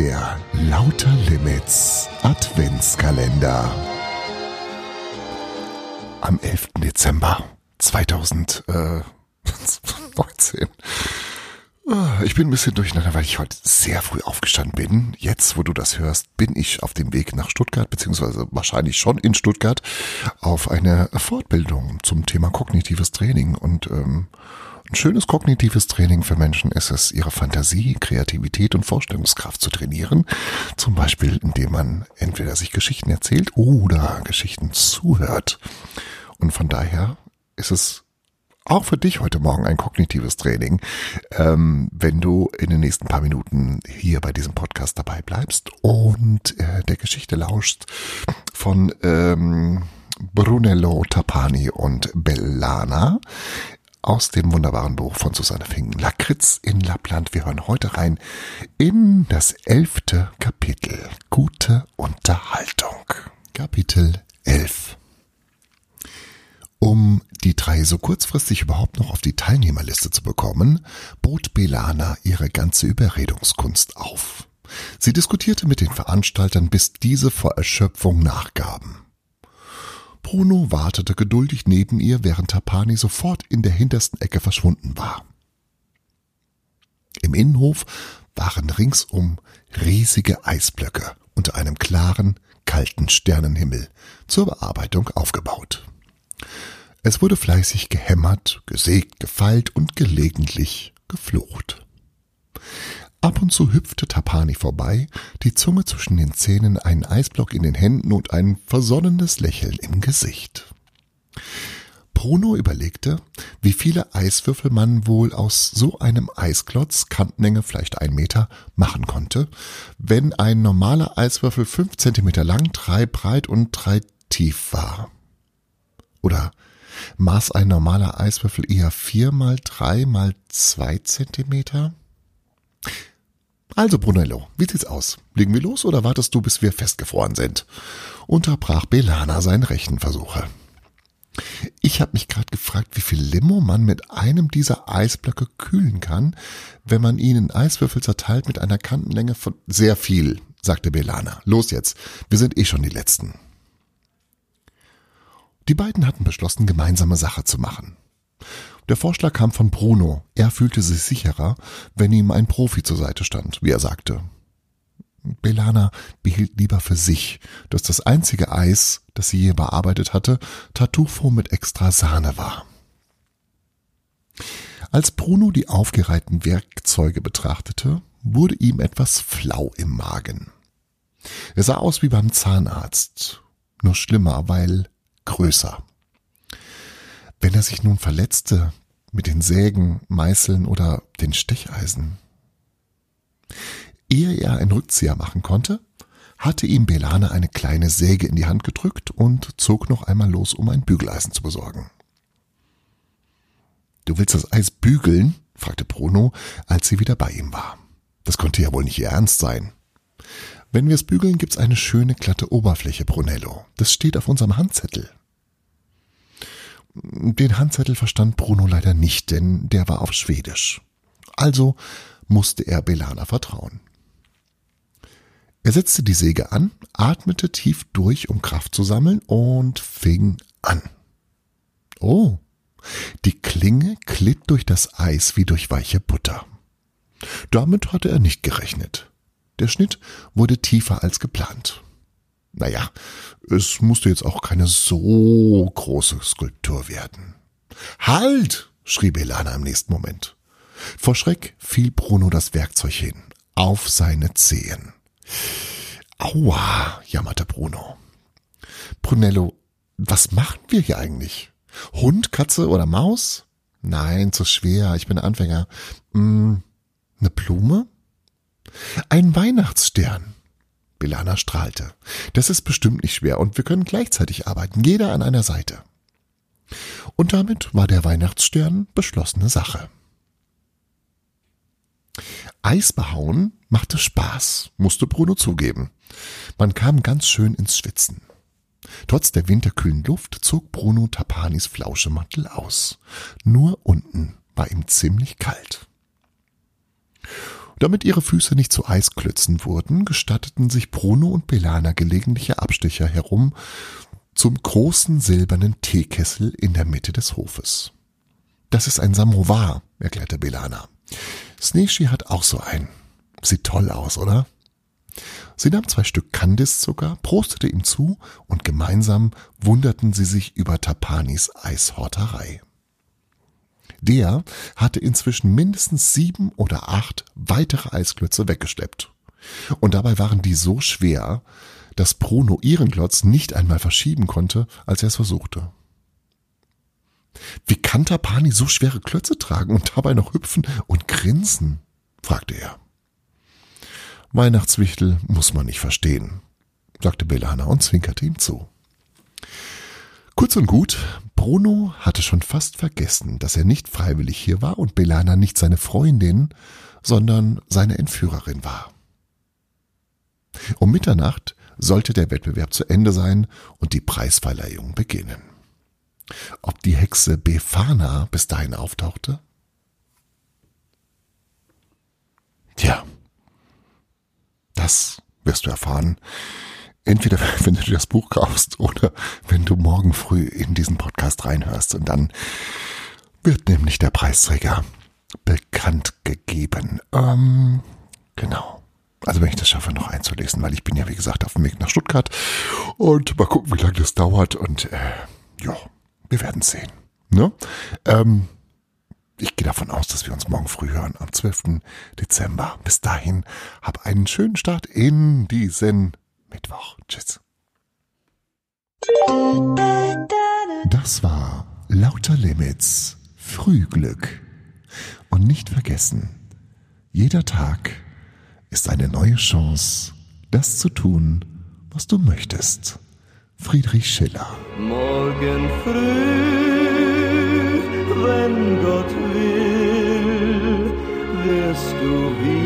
Der Lauter Limits Adventskalender. Am 11. Dezember 2019. Ah, ich bin ein bisschen durcheinander, weil ich heute sehr früh aufgestanden bin. Jetzt, wo du das hörst, bin ich auf dem Weg nach Stuttgart, beziehungsweise wahrscheinlich schon in Stuttgart, auf eine Fortbildung zum Thema kognitives Training. Und ähm, ein schönes kognitives Training für Menschen ist es, ihre Fantasie, Kreativität und Vorstellungskraft zu trainieren. Zum Beispiel, indem man entweder sich Geschichten erzählt oder Geschichten zuhört. Und von daher ist es auch für dich heute Morgen ein kognitives Training, ähm, wenn du in den nächsten paar Minuten hier bei diesem Podcast dabei bleibst und äh, der Geschichte lauschst von ähm, Brunello Tapani und Bellana aus dem wunderbaren Buch von Susanne Fingen, Lakritz in Lappland. Wir hören heute rein in das elfte Kapitel. Gute Unterhaltung. Kapitel 11. Um die drei so kurzfristig überhaupt noch auf die Teilnehmerliste zu bekommen, bot Belana ihre ganze Überredungskunst auf. Sie diskutierte mit den Veranstaltern, bis diese vor Erschöpfung nachgaben. Bruno wartete geduldig neben ihr, während Tapani sofort in der hintersten Ecke verschwunden war. Im Innenhof waren ringsum riesige Eisblöcke unter einem klaren, kalten Sternenhimmel zur Bearbeitung aufgebaut. Es wurde fleißig gehämmert, gesägt, gefeilt und gelegentlich geflucht. Ab und zu hüpfte Tapani vorbei, die Zunge zwischen den Zähnen, einen Eisblock in den Händen und ein versonnenes Lächeln im Gesicht. Bruno überlegte, wie viele Eiswürfel man wohl aus so einem Eisklotz, Kantenlänge vielleicht ein Meter, machen konnte, wenn ein normaler Eiswürfel fünf Zentimeter lang, drei breit und drei tief war. Oder maß ein normaler Eiswürfel eher vier mal drei mal zwei Zentimeter? Also, Brunello, wie sieht's aus? Legen wir los oder wartest du, bis wir festgefroren sind? Unterbrach Belana seine Rechenversuche. Ich habe mich gerade gefragt, wie viel Limo man mit einem dieser Eisblöcke kühlen kann, wenn man ihn in Eiswürfel zerteilt mit einer Kantenlänge von sehr viel, sagte Belana. Los jetzt, wir sind eh schon die Letzten. Die beiden hatten beschlossen, gemeinsame Sache zu machen. Der Vorschlag kam von Bruno. Er fühlte sich sicherer, wenn ihm ein Profi zur Seite stand, wie er sagte. Belana behielt lieber für sich, dass das einzige Eis, das sie je bearbeitet hatte, Tartufo mit extra Sahne war. Als Bruno die aufgereihten Werkzeuge betrachtete, wurde ihm etwas flau im Magen. Er sah aus wie beim Zahnarzt, nur schlimmer, weil größer. Wenn er sich nun verletzte mit den Sägen, Meißeln oder den Stecheisen. Ehe er einen Rückzieher machen konnte, hatte ihm Belane eine kleine Säge in die Hand gedrückt und zog noch einmal los, um ein Bügeleisen zu besorgen. Du willst das Eis bügeln? fragte Bruno, als sie wieder bei ihm war. Das konnte ja wohl nicht ihr Ernst sein. Wenn wir es bügeln, gibt's eine schöne glatte Oberfläche, Brunello. Das steht auf unserem Handzettel. Den Handzettel verstand Bruno leider nicht, denn der war auf Schwedisch. Also musste er Belana vertrauen. Er setzte die Säge an, atmete tief durch, um Kraft zu sammeln, und fing an. Oh, die Klinge glitt durch das Eis wie durch weiche Butter. Damit hatte er nicht gerechnet. Der Schnitt wurde tiefer als geplant. Naja, es musste jetzt auch keine so große Skulptur werden. Halt! schrie Belana im nächsten Moment. Vor Schreck fiel Bruno das Werkzeug hin, auf seine Zehen. Aua, jammerte Bruno. Brunello, was machen wir hier eigentlich? Hund, Katze oder Maus? Nein, zu schwer, ich bin Anfänger. Hm, eine Blume? Ein Weihnachtsstern. Belana strahlte. Das ist bestimmt nicht schwer und wir können gleichzeitig arbeiten, jeder an einer Seite. Und damit war der Weihnachtsstern beschlossene Sache. Eis behauen machte Spaß, musste Bruno zugeben. Man kam ganz schön ins Schwitzen. Trotz der winterkühlen Luft zog Bruno Tapanis Flauschemantel aus. Nur unten war ihm ziemlich kalt. Damit ihre Füße nicht zu Eisklötzen wurden, gestatteten sich Bruno und Belana gelegentliche Abstecher herum zum großen silbernen Teekessel in der Mitte des Hofes. Das ist ein Samovar, erklärte Belana. Sneeshi hat auch so einen. Sieht toll aus, oder? Sie nahm zwei Stück Kandiszucker, prostete ihm zu und gemeinsam wunderten sie sich über Tapanis Eishorterei. Der hatte inzwischen mindestens sieben oder acht weitere Eisklötze weggeschleppt. Und dabei waren die so schwer, dass Bruno ihren Klotz nicht einmal verschieben konnte, als er es versuchte. Wie kann Tapani so schwere Klötze tragen und dabei noch hüpfen und grinsen? fragte er. Weihnachtswichtel muss man nicht verstehen, sagte Belana und zwinkerte ihm zu. Kurz und gut, Bruno hatte schon fast vergessen, dass er nicht freiwillig hier war und Belana nicht seine Freundin, sondern seine Entführerin war. Um Mitternacht sollte der Wettbewerb zu Ende sein und die Preisverleihung beginnen. Ob die Hexe Befana bis dahin auftauchte? Tja, das wirst du erfahren. Entweder wenn du dir das Buch kaufst oder wenn du morgen früh in diesen Podcast reinhörst. Und dann wird nämlich der Preisträger bekannt gegeben. Ähm, genau. Also wenn ich das schaffe, noch einzulesen, weil ich bin ja wie gesagt auf dem Weg nach Stuttgart und mal gucken, wie lange das dauert und äh, ja, wir werden sehen. Ne? Ähm, ich gehe davon aus, dass wir uns morgen früh hören, am 12. Dezember. Bis dahin, hab einen schönen Start in diesen Mittwoch. Tschüss. Das war Lauter Limits Frühglück. Und nicht vergessen, jeder Tag ist eine neue Chance, das zu tun, was du möchtest. Friedrich Schiller. Morgen früh, wenn Gott will, wirst du wieder